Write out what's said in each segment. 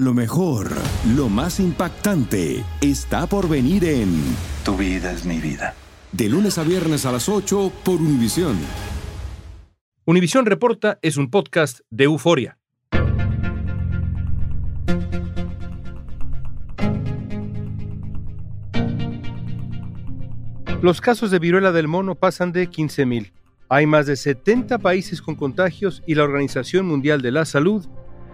Lo mejor, lo más impactante, está por venir en Tu vida es mi vida. De lunes a viernes a las 8 por Univisión. Univisión Reporta es un podcast de euforia. Los casos de viruela del mono pasan de 15.000. Hay más de 70 países con contagios y la Organización Mundial de la Salud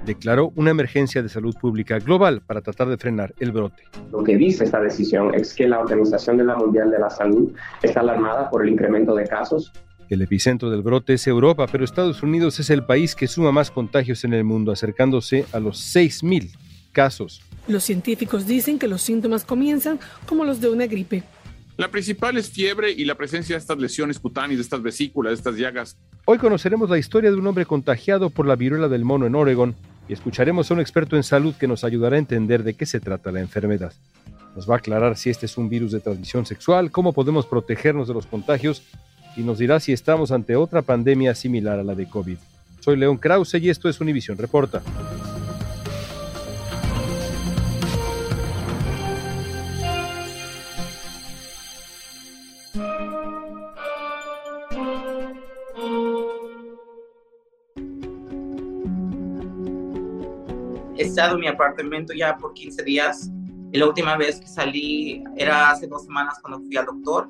declaró una emergencia de salud pública global para tratar de frenar el brote. Lo que dice esta decisión es que la Organización de la Mundial de la Salud está alarmada por el incremento de casos. El epicentro del brote es Europa, pero Estados Unidos es el país que suma más contagios en el mundo, acercándose a los 6.000 casos. Los científicos dicen que los síntomas comienzan como los de una gripe. La principal es fiebre y la presencia de estas lesiones cutáneas, de estas vesículas, de estas llagas. Hoy conoceremos la historia de un hombre contagiado por la viruela del mono en Oregon y escucharemos a un experto en salud que nos ayudará a entender de qué se trata la enfermedad. Nos va a aclarar si este es un virus de transmisión sexual, cómo podemos protegernos de los contagios y nos dirá si estamos ante otra pandemia similar a la de COVID. Soy León Krause y esto es Univision Reporta. En mi apartamento ya por 15 días. La última vez que salí era hace dos semanas cuando fui al doctor.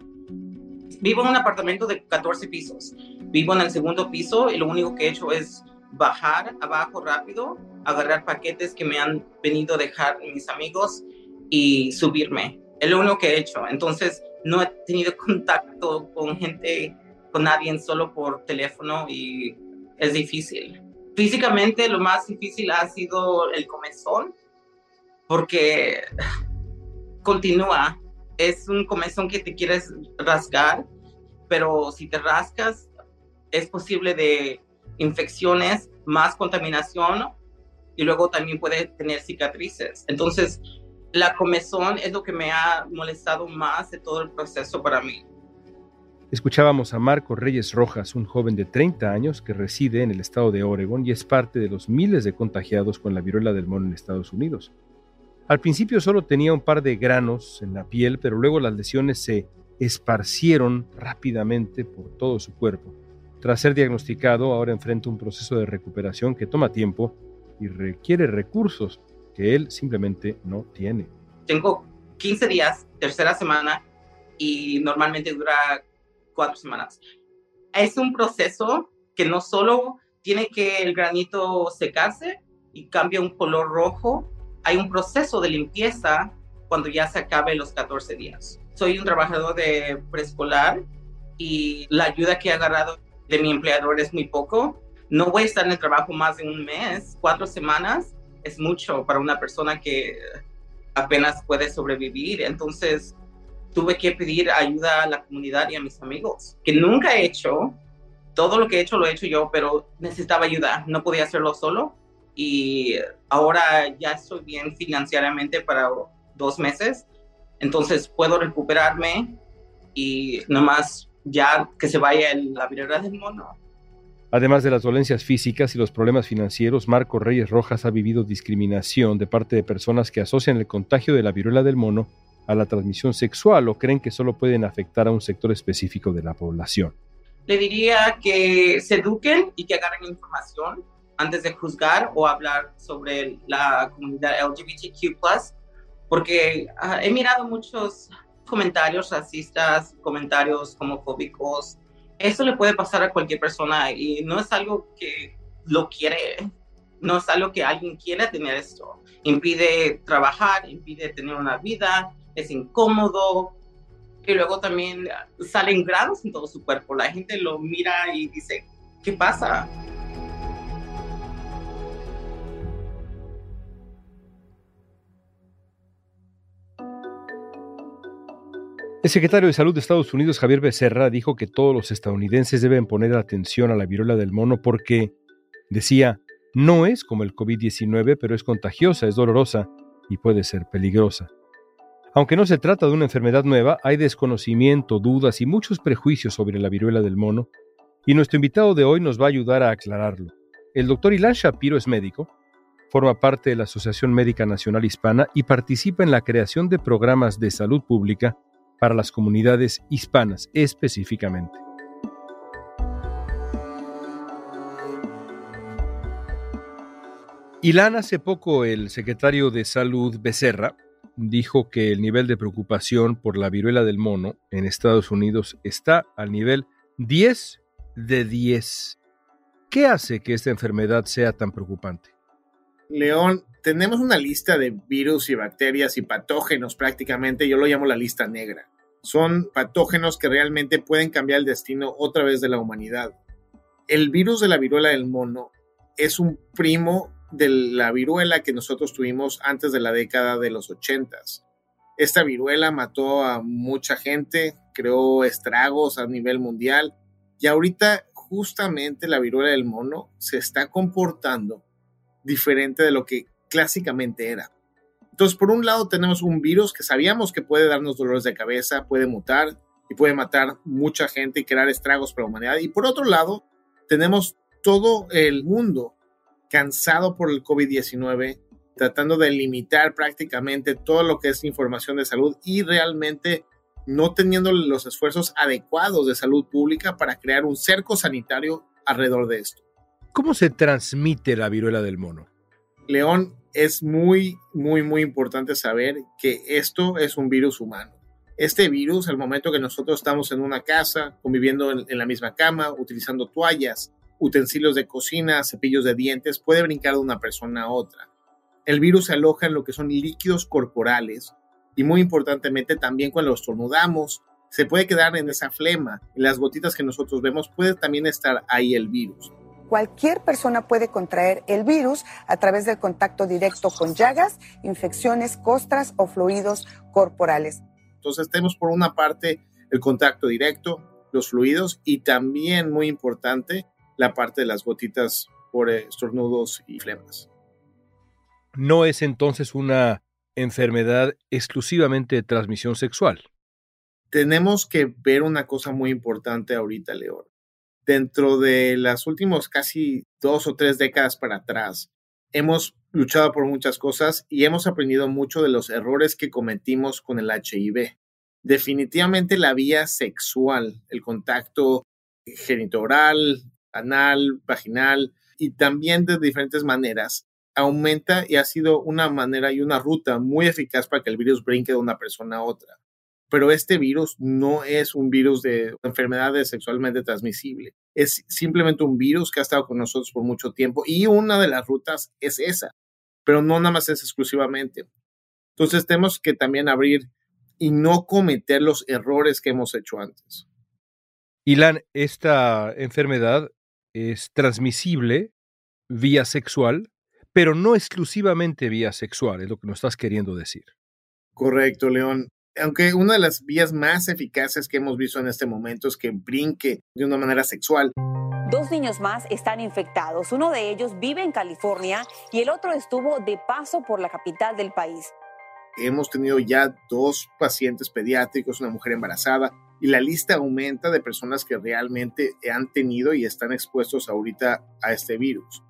Vivo en un apartamento de 14 pisos. Vivo en el segundo piso y lo único que he hecho es bajar abajo rápido, agarrar paquetes que me han venido a dejar mis amigos y subirme. Es lo único que he hecho. Entonces no he tenido contacto con gente, con nadie, solo por teléfono y es difícil. Físicamente lo más difícil ha sido el comezón, porque continúa. Es un comezón que te quieres rasgar, pero si te rascas es posible de infecciones, más contaminación y luego también puede tener cicatrices. Entonces, la comezón es lo que me ha molestado más de todo el proceso para mí. Escuchábamos a Marco Reyes Rojas, un joven de 30 años que reside en el estado de Oregon y es parte de los miles de contagiados con la viruela del mono en Estados Unidos. Al principio solo tenía un par de granos en la piel, pero luego las lesiones se esparcieron rápidamente por todo su cuerpo. Tras ser diagnosticado, ahora enfrenta un proceso de recuperación que toma tiempo y requiere recursos que él simplemente no tiene. Tengo 15 días, tercera semana, y normalmente dura cuatro semanas. Es un proceso que no solo tiene que el granito secarse y cambia un color rojo, hay un proceso de limpieza cuando ya se acabe los 14 días. Soy un trabajador de preescolar y la ayuda que he agarrado de mi empleador es muy poco. No voy a estar en el trabajo más de un mes, cuatro semanas es mucho para una persona que apenas puede sobrevivir. Entonces, tuve que pedir ayuda a la comunidad y a mis amigos, que nunca he hecho. Todo lo que he hecho lo he hecho yo, pero necesitaba ayuda. No podía hacerlo solo. Y ahora ya estoy bien financieramente para dos meses. Entonces puedo recuperarme y nomás ya que se vaya la viruela del mono. Además de las dolencias físicas y los problemas financieros, Marco Reyes Rojas ha vivido discriminación de parte de personas que asocian el contagio de la viruela del mono a la transmisión sexual o creen que solo pueden afectar a un sector específico de la población. Le diría que se eduquen y que agarren información antes de juzgar o hablar sobre la comunidad LGBTQ, porque uh, he mirado muchos comentarios racistas, comentarios homofóbicos. Eso le puede pasar a cualquier persona y no es algo que lo quiere, no es algo que alguien quiera tener esto. Impide trabajar, impide tener una vida, es incómodo. Y luego también salen grados en todo su cuerpo. La gente lo mira y dice, ¿qué pasa? El secretario de Salud de Estados Unidos, Javier Becerra, dijo que todos los estadounidenses deben poner atención a la viruela del mono porque, decía, no es como el COVID-19, pero es contagiosa, es dolorosa y puede ser peligrosa. Aunque no se trata de una enfermedad nueva, hay desconocimiento, dudas y muchos prejuicios sobre la viruela del mono, y nuestro invitado de hoy nos va a ayudar a aclararlo. El doctor Ilan Shapiro es médico, Forma parte de la Asociación Médica Nacional Hispana y participa en la creación de programas de salud pública para las comunidades hispanas específicamente. Ilan, hace poco el secretario de Salud Becerra dijo que el nivel de preocupación por la viruela del mono en Estados Unidos está al nivel 10 de 10. ¿Qué hace que esta enfermedad sea tan preocupante? León, tenemos una lista de virus y bacterias y patógenos prácticamente, yo lo llamo la lista negra. Son patógenos que realmente pueden cambiar el destino otra vez de la humanidad. El virus de la viruela del mono es un primo de la viruela que nosotros tuvimos antes de la década de los ochentas. Esta viruela mató a mucha gente, creó estragos a nivel mundial y ahorita justamente la viruela del mono se está comportando diferente de lo que clásicamente era. Entonces, por un lado tenemos un virus que sabíamos que puede darnos dolores de cabeza, puede mutar y puede matar mucha gente y crear estragos para la humanidad. Y por otro lado, tenemos todo el mundo cansado por el COVID-19, tratando de limitar prácticamente todo lo que es información de salud y realmente no teniendo los esfuerzos adecuados de salud pública para crear un cerco sanitario alrededor de esto. ¿Cómo se transmite la viruela del mono? León, es muy, muy, muy importante saber que esto es un virus humano. Este virus, al momento que nosotros estamos en una casa, conviviendo en, en la misma cama, utilizando toallas, utensilios de cocina, cepillos de dientes, puede brincar de una persona a otra. El virus se aloja en lo que son líquidos corporales y muy importantemente también cuando estornudamos, se puede quedar en esa flema, en las gotitas que nosotros vemos, puede también estar ahí el virus. Cualquier persona puede contraer el virus a través del contacto directo con llagas, infecciones, costras o fluidos corporales. Entonces tenemos por una parte el contacto directo, los fluidos y también muy importante la parte de las gotitas por estornudos y flemas. No es entonces una enfermedad exclusivamente de transmisión sexual. Tenemos que ver una cosa muy importante ahorita, León. Dentro de las últimos casi dos o tres décadas para atrás, hemos luchado por muchas cosas y hemos aprendido mucho de los errores que cometimos con el HIV. Definitivamente la vía sexual, el contacto genitoral, anal, vaginal y también de diferentes maneras, aumenta y ha sido una manera y una ruta muy eficaz para que el virus brinque de una persona a otra. Pero este virus no es un virus de enfermedades sexualmente transmisible. Es simplemente un virus que ha estado con nosotros por mucho tiempo y una de las rutas es esa, pero no nada más es exclusivamente. Entonces tenemos que también abrir y no cometer los errores que hemos hecho antes. Ilan, esta enfermedad es transmisible vía sexual, pero no exclusivamente vía sexual, es lo que nos estás queriendo decir. Correcto, León. Aunque una de las vías más eficaces que hemos visto en este momento es que brinque de una manera sexual. Dos niños más están infectados. Uno de ellos vive en California y el otro estuvo de paso por la capital del país. Hemos tenido ya dos pacientes pediátricos, una mujer embarazada, y la lista aumenta de personas que realmente han tenido y están expuestos ahorita a este virus.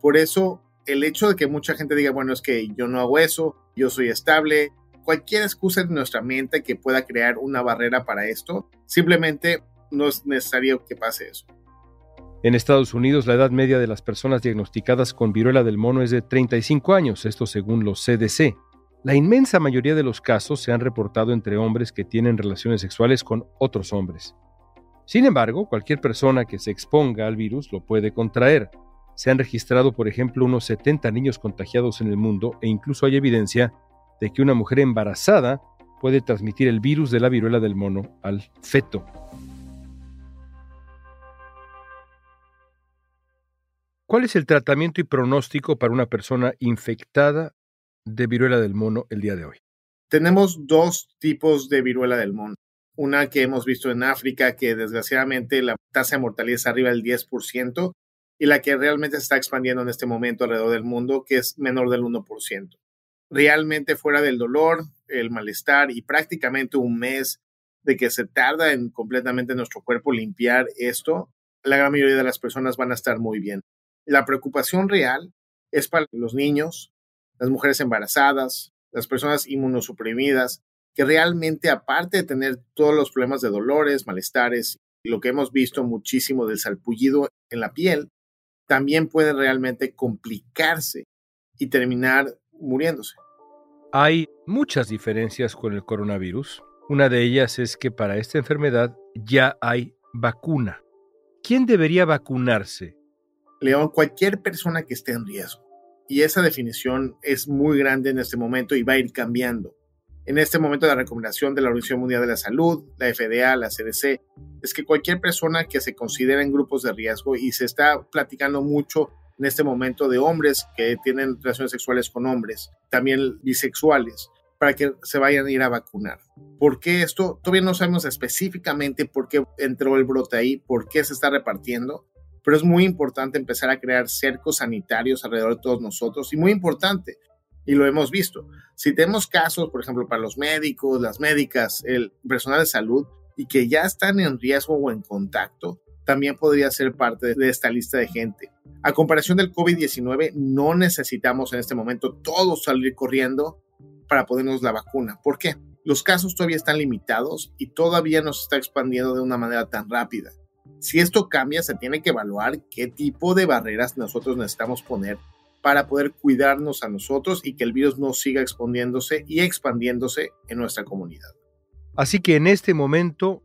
Por eso, el hecho de que mucha gente diga, bueno, es que yo no hago eso, yo soy estable, cualquier excusa en nuestra mente que pueda crear una barrera para esto, simplemente no es necesario que pase eso. En Estados Unidos, la edad media de las personas diagnosticadas con viruela del mono es de 35 años, esto según los CDC. La inmensa mayoría de los casos se han reportado entre hombres que tienen relaciones sexuales con otros hombres. Sin embargo, cualquier persona que se exponga al virus lo puede contraer. Se han registrado, por ejemplo, unos 70 niños contagiados en el mundo e incluso hay evidencia de que una mujer embarazada puede transmitir el virus de la viruela del mono al feto. ¿Cuál es el tratamiento y pronóstico para una persona infectada de viruela del mono el día de hoy? Tenemos dos tipos de viruela del mono. Una que hemos visto en África, que desgraciadamente la tasa de mortalidad es arriba del 10%, y la que realmente se está expandiendo en este momento alrededor del mundo, que es menor del 1%. Realmente fuera del dolor, el malestar y prácticamente un mes de que se tarda en completamente nuestro cuerpo limpiar esto, la gran mayoría de las personas van a estar muy bien. La preocupación real es para los niños, las mujeres embarazadas, las personas inmunosuprimidas, que realmente aparte de tener todos los problemas de dolores, malestares, y lo que hemos visto muchísimo del salpullido en la piel, también pueden realmente complicarse y terminar muriéndose. Hay muchas diferencias con el coronavirus. Una de ellas es que para esta enfermedad ya hay vacuna. ¿Quién debería vacunarse? León, cualquier persona que esté en riesgo. Y esa definición es muy grande en este momento y va a ir cambiando. En este momento la recomendación de la Organización Mundial de la Salud, la FDA, la CDC, es que cualquier persona que se considera en grupos de riesgo y se está platicando mucho en este momento de hombres que tienen relaciones sexuales con hombres, también bisexuales, para que se vayan a ir a vacunar. ¿Por qué esto? Todavía no sabemos específicamente por qué entró el brote ahí, por qué se está repartiendo, pero es muy importante empezar a crear cercos sanitarios alrededor de todos nosotros y muy importante, y lo hemos visto, si tenemos casos, por ejemplo, para los médicos, las médicas, el personal de salud, y que ya están en riesgo o en contacto, también podría ser parte de esta lista de gente. A comparación del COVID-19, no necesitamos en este momento todos salir corriendo para ponernos la vacuna. ¿Por qué? Los casos todavía están limitados y todavía no se está expandiendo de una manera tan rápida. Si esto cambia, se tiene que evaluar qué tipo de barreras nosotros necesitamos poner para poder cuidarnos a nosotros y que el virus no siga expandiéndose y expandiéndose en nuestra comunidad. Así que en este momento,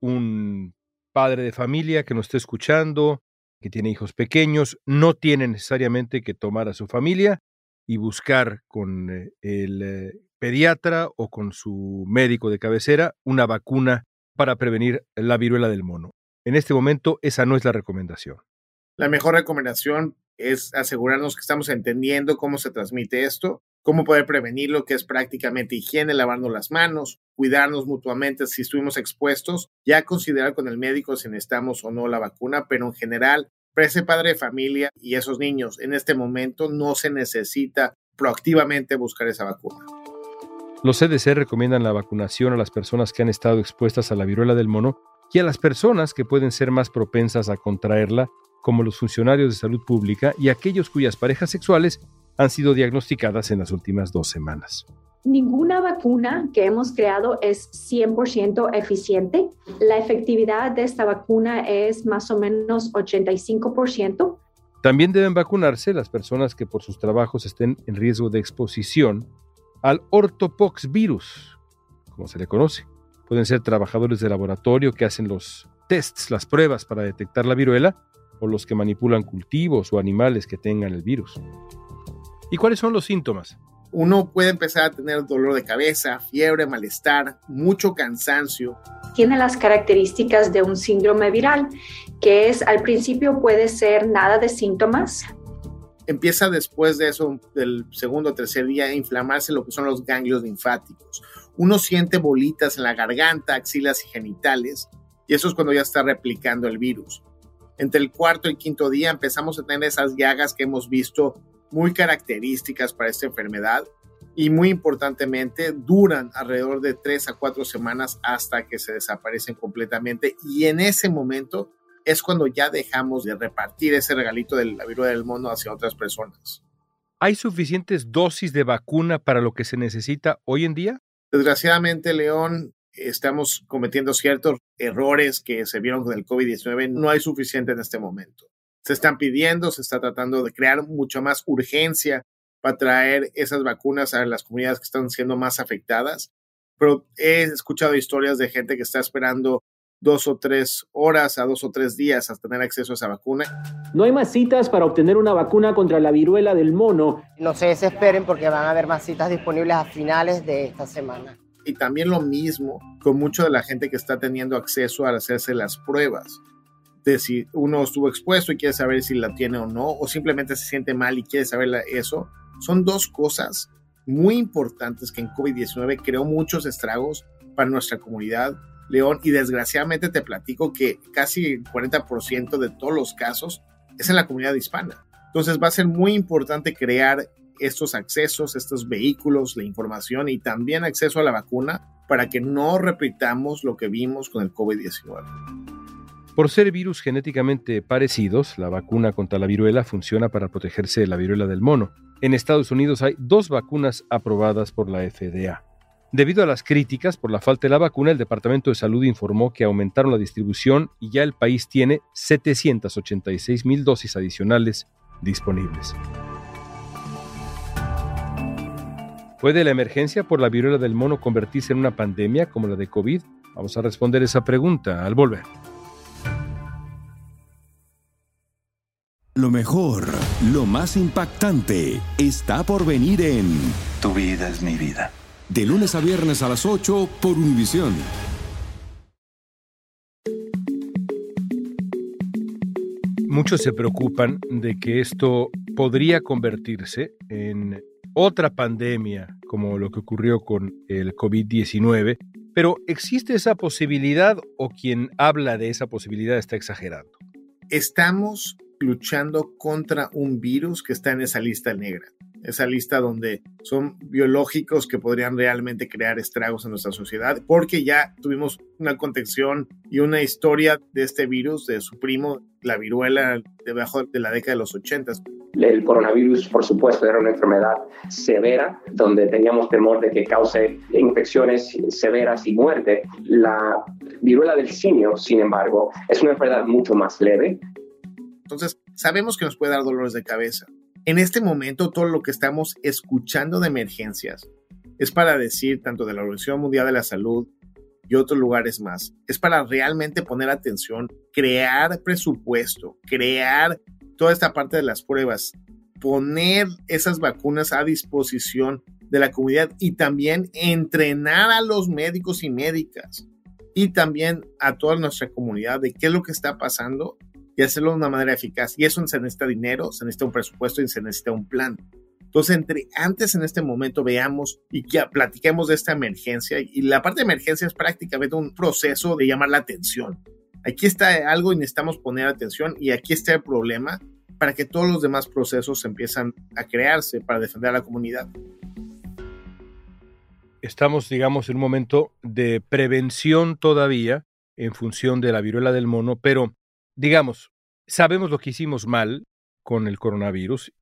un padre de familia que nos esté escuchando, que tiene hijos pequeños, no tiene necesariamente que tomar a su familia y buscar con eh, el eh, pediatra o con su médico de cabecera una vacuna para prevenir la viruela del mono. En este momento esa no es la recomendación. La mejor recomendación es asegurarnos que estamos entendiendo cómo se transmite esto, cómo poder prevenirlo, que es prácticamente higiene, lavarnos las manos, cuidarnos mutuamente si estuvimos expuestos, ya considerar con el médico si necesitamos o no la vacuna, pero en general, para ese padre de familia y esos niños, en este momento no se necesita proactivamente buscar esa vacuna. Los CDC recomiendan la vacunación a las personas que han estado expuestas a la viruela del mono y a las personas que pueden ser más propensas a contraerla, como los funcionarios de salud pública y aquellos cuyas parejas sexuales han sido diagnosticadas en las últimas dos semanas. Ninguna vacuna que hemos creado es 100% eficiente. La efectividad de esta vacuna es más o menos 85%. También deben vacunarse las personas que por sus trabajos estén en riesgo de exposición al ortopox virus, como se le conoce. Pueden ser trabajadores de laboratorio que hacen los tests, las pruebas para detectar la viruela, o los que manipulan cultivos o animales que tengan el virus. ¿Y cuáles son los síntomas? Uno puede empezar a tener dolor de cabeza, fiebre, malestar, mucho cansancio. Tiene las características de un síndrome viral, que es al principio puede ser nada de síntomas. Empieza después de eso, del segundo o tercer día, a inflamarse lo que son los ganglios linfáticos. Uno siente bolitas en la garganta, axilas y genitales, y eso es cuando ya está replicando el virus. Entre el cuarto y quinto día empezamos a tener esas llagas que hemos visto muy características para esta enfermedad y muy importantemente duran alrededor de tres a cuatro semanas hasta que se desaparecen completamente y en ese momento es cuando ya dejamos de repartir ese regalito de la viruela del mono hacia otras personas. ¿Hay suficientes dosis de vacuna para lo que se necesita hoy en día? Desgraciadamente, León, estamos cometiendo ciertos errores que se vieron con el COVID-19. No hay suficiente en este momento se están pidiendo, se está tratando de crear mucha más urgencia para traer esas vacunas a las comunidades que están siendo más afectadas. Pero he escuchado historias de gente que está esperando dos o tres horas a dos o tres días hasta tener acceso a esa vacuna. No hay más citas para obtener una vacuna contra la viruela del mono. No se desesperen porque van a haber más citas disponibles a finales de esta semana. Y también lo mismo con mucho de la gente que está teniendo acceso a hacerse las pruebas de si uno estuvo expuesto y quiere saber si la tiene o no, o simplemente se siente mal y quiere saber eso, son dos cosas muy importantes que en COVID-19 creó muchos estragos para nuestra comunidad, León, y desgraciadamente te platico que casi el 40% de todos los casos es en la comunidad hispana. Entonces va a ser muy importante crear estos accesos, estos vehículos, la información y también acceso a la vacuna para que no repitamos lo que vimos con el COVID-19. Por ser virus genéticamente parecidos, la vacuna contra la viruela funciona para protegerse de la viruela del mono. En Estados Unidos hay dos vacunas aprobadas por la FDA. Debido a las críticas por la falta de la vacuna, el Departamento de Salud informó que aumentaron la distribución y ya el país tiene 786 mil dosis adicionales disponibles. ¿Puede la emergencia por la viruela del mono convertirse en una pandemia como la de COVID? Vamos a responder esa pregunta al volver. Lo mejor, lo más impactante, está por venir en Tu vida es mi vida. De lunes a viernes a las 8 por Univisión. Muchos se preocupan de que esto podría convertirse en otra pandemia como lo que ocurrió con el COVID-19, pero ¿existe esa posibilidad o quien habla de esa posibilidad está exagerando? Estamos luchando contra un virus que está en esa lista negra, esa lista donde son biológicos que podrían realmente crear estragos en nuestra sociedad, porque ya tuvimos una contención y una historia de este virus, de su primo, la viruela, debajo de la década de los 80. El coronavirus, por supuesto, era una enfermedad severa, donde teníamos temor de que cause infecciones severas y muerte. La viruela del simio, sin embargo, es una enfermedad mucho más leve, entonces, sabemos que nos puede dar dolores de cabeza. En este momento, todo lo que estamos escuchando de emergencias es para decir, tanto de la Organización Mundial de la Salud y otros lugares más, es para realmente poner atención, crear presupuesto, crear toda esta parte de las pruebas, poner esas vacunas a disposición de la comunidad y también entrenar a los médicos y médicas y también a toda nuestra comunidad de qué es lo que está pasando y hacerlo de una manera eficaz. Y eso se necesita dinero, se necesita un presupuesto y se necesita un plan. Entonces, entre antes en este momento veamos y que platiquemos de esta emergencia. Y la parte de emergencia es prácticamente un proceso de llamar la atención. Aquí está algo y necesitamos poner atención y aquí está el problema para que todos los demás procesos empiezan a crearse para defender a la comunidad. Estamos, digamos, en un momento de prevención todavía en función de la viruela del mono, pero digamos, sabemos lo que hicimos mal con el coronavirus,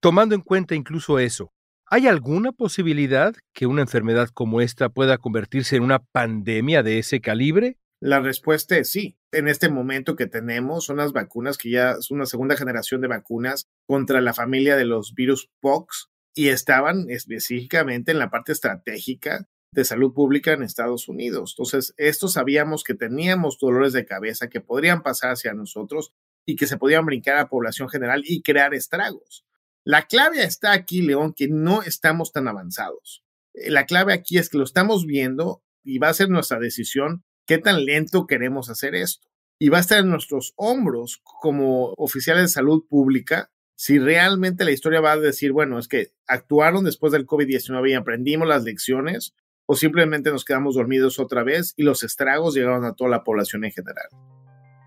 tomando en cuenta incluso eso. ¿Hay alguna posibilidad que una enfermedad como esta pueda convertirse en una pandemia de ese calibre? La respuesta es sí. En este momento que tenemos son las vacunas que ya es una segunda generación de vacunas contra la familia de los virus POX y estaban específicamente en la parte estratégica de salud pública en Estados Unidos. Entonces, esto sabíamos que teníamos dolores de cabeza que podrían pasar hacia nosotros y que se podían brincar a la población general y crear estragos. La clave está aquí, León, que no estamos tan avanzados. Eh, la clave aquí es que lo estamos viendo y va a ser nuestra decisión qué tan lento queremos hacer esto. Y va a estar en nuestros hombros como oficiales de salud pública si realmente la historia va a decir, bueno, es que actuaron después del COVID-19 y aprendimos las lecciones o simplemente nos quedamos dormidos otra vez y los estragos llegaron a toda la población en general.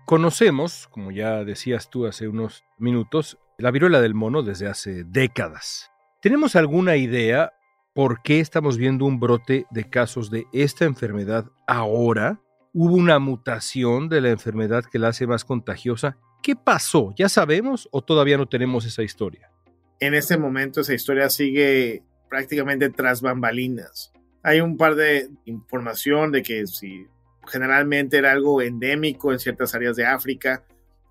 Conocemos, como ya decías tú hace unos minutos, la viruela del mono desde hace décadas. ¿Tenemos alguna idea por qué estamos viendo un brote de casos de esta enfermedad ahora? ¿Hubo una mutación de la enfermedad que la hace más contagiosa? ¿Qué pasó? ¿Ya sabemos o todavía no tenemos esa historia? En este momento esa historia sigue prácticamente tras bambalinas hay un par de información de que si generalmente era algo endémico en ciertas áreas de África,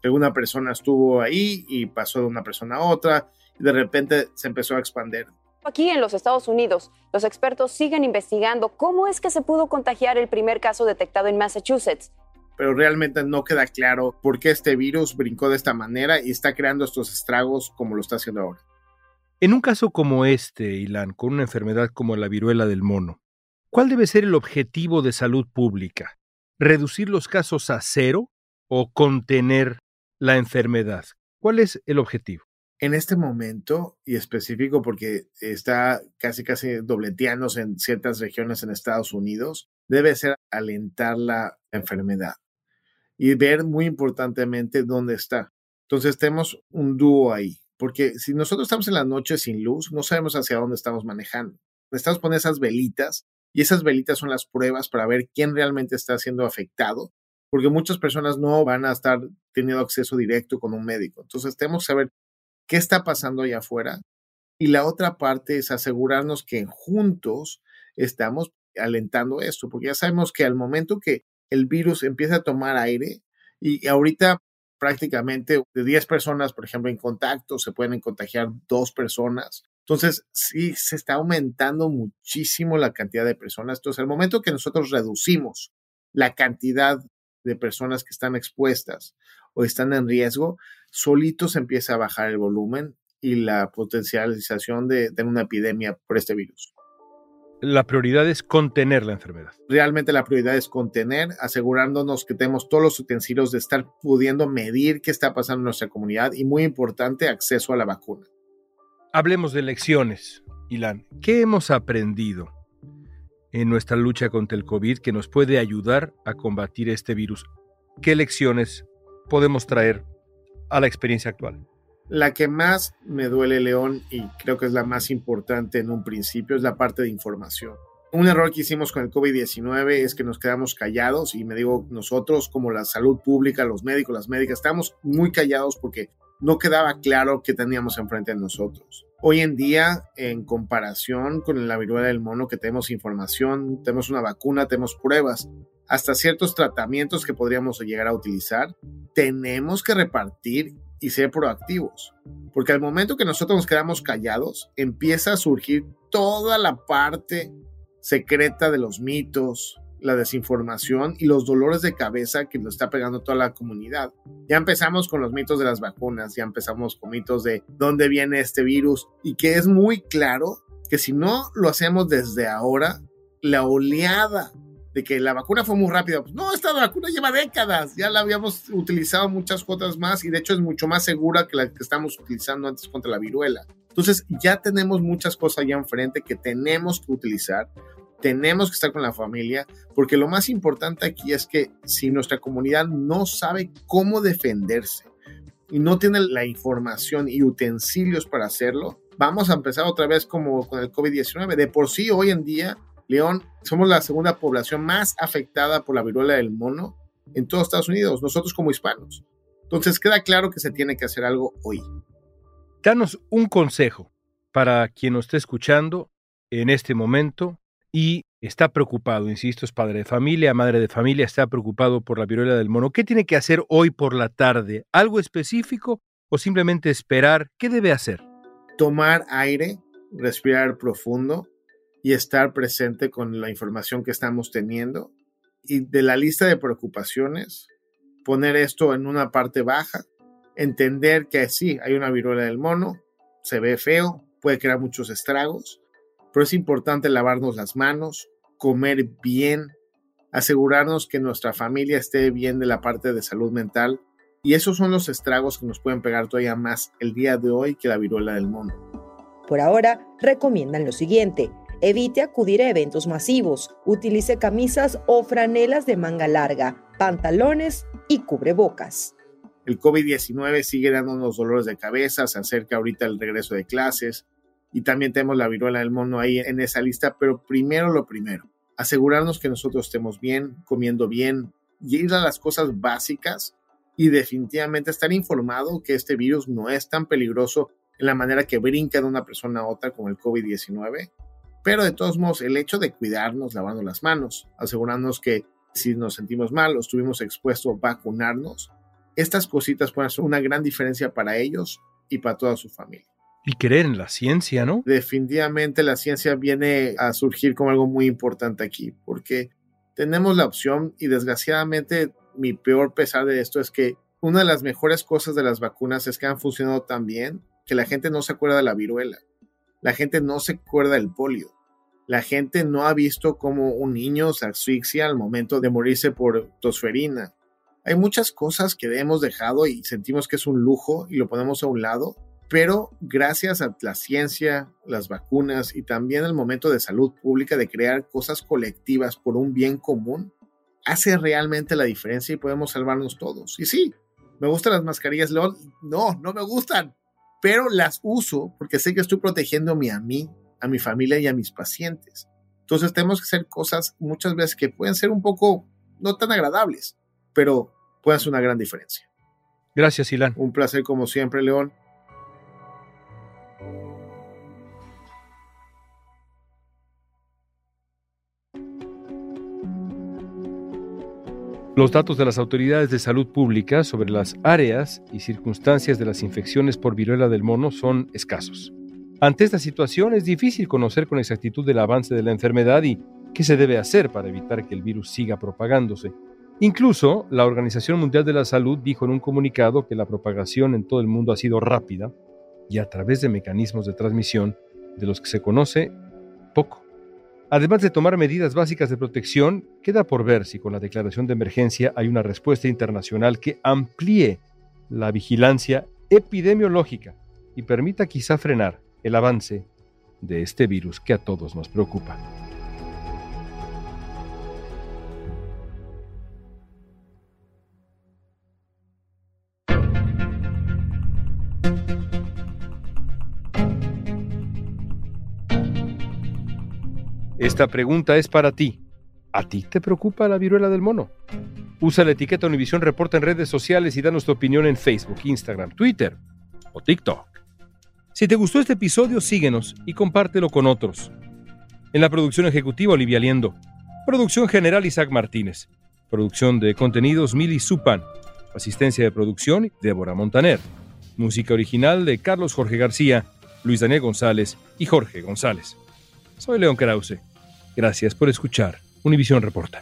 que una persona estuvo ahí y pasó de una persona a otra y de repente se empezó a expandir. Aquí en los Estados Unidos, los expertos siguen investigando cómo es que se pudo contagiar el primer caso detectado en Massachusetts. Pero realmente no queda claro por qué este virus brincó de esta manera y está creando estos estragos como lo está haciendo ahora. En un caso como este, Ilan, con una enfermedad como la viruela del mono, ¿Cuál debe ser el objetivo de salud pública? ¿Reducir los casos a cero o contener la enfermedad? ¿Cuál es el objetivo? En este momento, y específico porque está casi casi dobleteándose en ciertas regiones en Estados Unidos, debe ser alentar la enfermedad y ver muy importantemente dónde está. Entonces tenemos un dúo ahí, porque si nosotros estamos en la noche sin luz, no sabemos hacia dónde estamos manejando. Necesitamos poner esas velitas y esas velitas son las pruebas para ver quién realmente está siendo afectado porque muchas personas no van a estar teniendo acceso directo con un médico. Entonces tenemos que saber qué está pasando allá afuera. Y la otra parte es asegurarnos que juntos estamos alentando esto, porque ya sabemos que al momento que el virus empieza a tomar aire, y ahorita prácticamente de 10 personas, por ejemplo, en contacto, se pueden contagiar dos personas. Entonces, sí, se está aumentando muchísimo la cantidad de personas. Entonces, al momento que nosotros reducimos la cantidad de personas que están expuestas o están en riesgo, solito se empieza a bajar el volumen y la potencialización de, de una epidemia por este virus la prioridad es contener la enfermedad. Realmente la prioridad es contener, asegurándonos que tenemos todos los utensilios de estar pudiendo medir qué está pasando en nuestra comunidad y muy importante, acceso a la vacuna. Hablemos de lecciones, Ilan. ¿Qué hemos aprendido en nuestra lucha contra el COVID que nos puede ayudar a combatir este virus? ¿Qué lecciones podemos traer a la experiencia actual? La que más me duele, León, y creo que es la más importante en un principio, es la parte de información. Un error que hicimos con el COVID-19 es que nos quedamos callados, y me digo nosotros como la salud pública, los médicos, las médicas, estamos muy callados porque no quedaba claro qué teníamos enfrente de nosotros. Hoy en día, en comparación con la viruela del mono, que tenemos información, tenemos una vacuna, tenemos pruebas, hasta ciertos tratamientos que podríamos llegar a utilizar, tenemos que repartir y ser proactivos. Porque al momento que nosotros nos quedamos callados, empieza a surgir toda la parte secreta de los mitos, la desinformación y los dolores de cabeza que nos está pegando toda la comunidad. Ya empezamos con los mitos de las vacunas, ya empezamos con mitos de dónde viene este virus y que es muy claro que si no lo hacemos desde ahora, la oleada de que la vacuna fue muy rápida. Pues, no, esta vacuna lleva décadas, ya la habíamos utilizado muchas otras más y de hecho es mucho más segura que la que estamos utilizando antes contra la viruela. Entonces ya tenemos muchas cosas ya enfrente que tenemos que utilizar, tenemos que estar con la familia, porque lo más importante aquí es que si nuestra comunidad no sabe cómo defenderse y no tiene la información y utensilios para hacerlo, vamos a empezar otra vez como con el COVID-19. De por sí, hoy en día, León, somos la segunda población más afectada por la viruela del mono en todos Estados Unidos, nosotros como hispanos. Entonces queda claro que se tiene que hacer algo hoy. Danos un consejo para quien nos esté escuchando en este momento y está preocupado, insisto, es padre de familia, madre de familia, está preocupado por la viruela del mono. ¿Qué tiene que hacer hoy por la tarde? ¿Algo específico o simplemente esperar? ¿Qué debe hacer? Tomar aire, respirar profundo, y estar presente con la información que estamos teniendo. Y de la lista de preocupaciones, poner esto en una parte baja, entender que sí, hay una viruela del mono, se ve feo, puede crear muchos estragos, pero es importante lavarnos las manos, comer bien, asegurarnos que nuestra familia esté bien de la parte de salud mental. Y esos son los estragos que nos pueden pegar todavía más el día de hoy que la viruela del mono. Por ahora, recomiendan lo siguiente Evite acudir a eventos masivos. Utilice camisas o franelas de manga larga, pantalones y cubrebocas. El COVID-19 sigue dándonos dolores de cabeza, se acerca ahorita el regreso de clases y también tenemos la viruela del mono ahí en esa lista, pero primero lo primero, asegurarnos que nosotros estemos bien, comiendo bien, y ir a las cosas básicas y definitivamente estar informado que este virus no es tan peligroso en la manera que brinca de una persona a otra como el COVID-19 pero de todos modos, el hecho de cuidarnos lavando las manos, asegurarnos que si nos sentimos mal o estuvimos expuestos, vacunarnos, estas cositas pueden hacer una gran diferencia para ellos y para toda su familia. Y creer en la ciencia, ¿no? Definitivamente la ciencia viene a surgir como algo muy importante aquí, porque tenemos la opción y desgraciadamente mi peor pesar de esto es que una de las mejores cosas de las vacunas es que han funcionado tan bien que la gente no se acuerda de la viruela. La gente no se acuerda del polio. La gente no ha visto cómo un niño se asfixia al momento de morirse por tosferina. Hay muchas cosas que hemos dejado y sentimos que es un lujo y lo ponemos a un lado, pero gracias a la ciencia, las vacunas y también el momento de salud pública de crear cosas colectivas por un bien común, hace realmente la diferencia y podemos salvarnos todos. Y sí, me gustan las mascarillas, León. No, no me gustan pero las uso porque sé que estoy protegiéndome a mí, a mi familia y a mis pacientes. Entonces tenemos que hacer cosas muchas veces que pueden ser un poco no tan agradables, pero puede hacer una gran diferencia. Gracias, Ilan. Un placer como siempre, León. Los datos de las autoridades de salud pública sobre las áreas y circunstancias de las infecciones por viruela del mono son escasos. Ante esta situación es difícil conocer con exactitud el avance de la enfermedad y qué se debe hacer para evitar que el virus siga propagándose. Incluso la Organización Mundial de la Salud dijo en un comunicado que la propagación en todo el mundo ha sido rápida y a través de mecanismos de transmisión de los que se conoce poco. Además de tomar medidas básicas de protección, queda por ver si con la declaración de emergencia hay una respuesta internacional que amplíe la vigilancia epidemiológica y permita quizá frenar el avance de este virus que a todos nos preocupa. Esta pregunta es para ti. ¿A ti te preocupa la viruela del mono? Usa la etiqueta Univisión Reporta en redes sociales y danos tu opinión en Facebook, Instagram, Twitter o TikTok. Si te gustó este episodio, síguenos y compártelo con otros. En la producción ejecutiva, Olivia Liendo. Producción general, Isaac Martínez. Producción de contenidos, Mili Supan. Asistencia de producción, Débora Montaner. Música original de Carlos Jorge García, Luis Daniel González y Jorge González. Soy León Krause. Gracias por escuchar Univisión Reporta.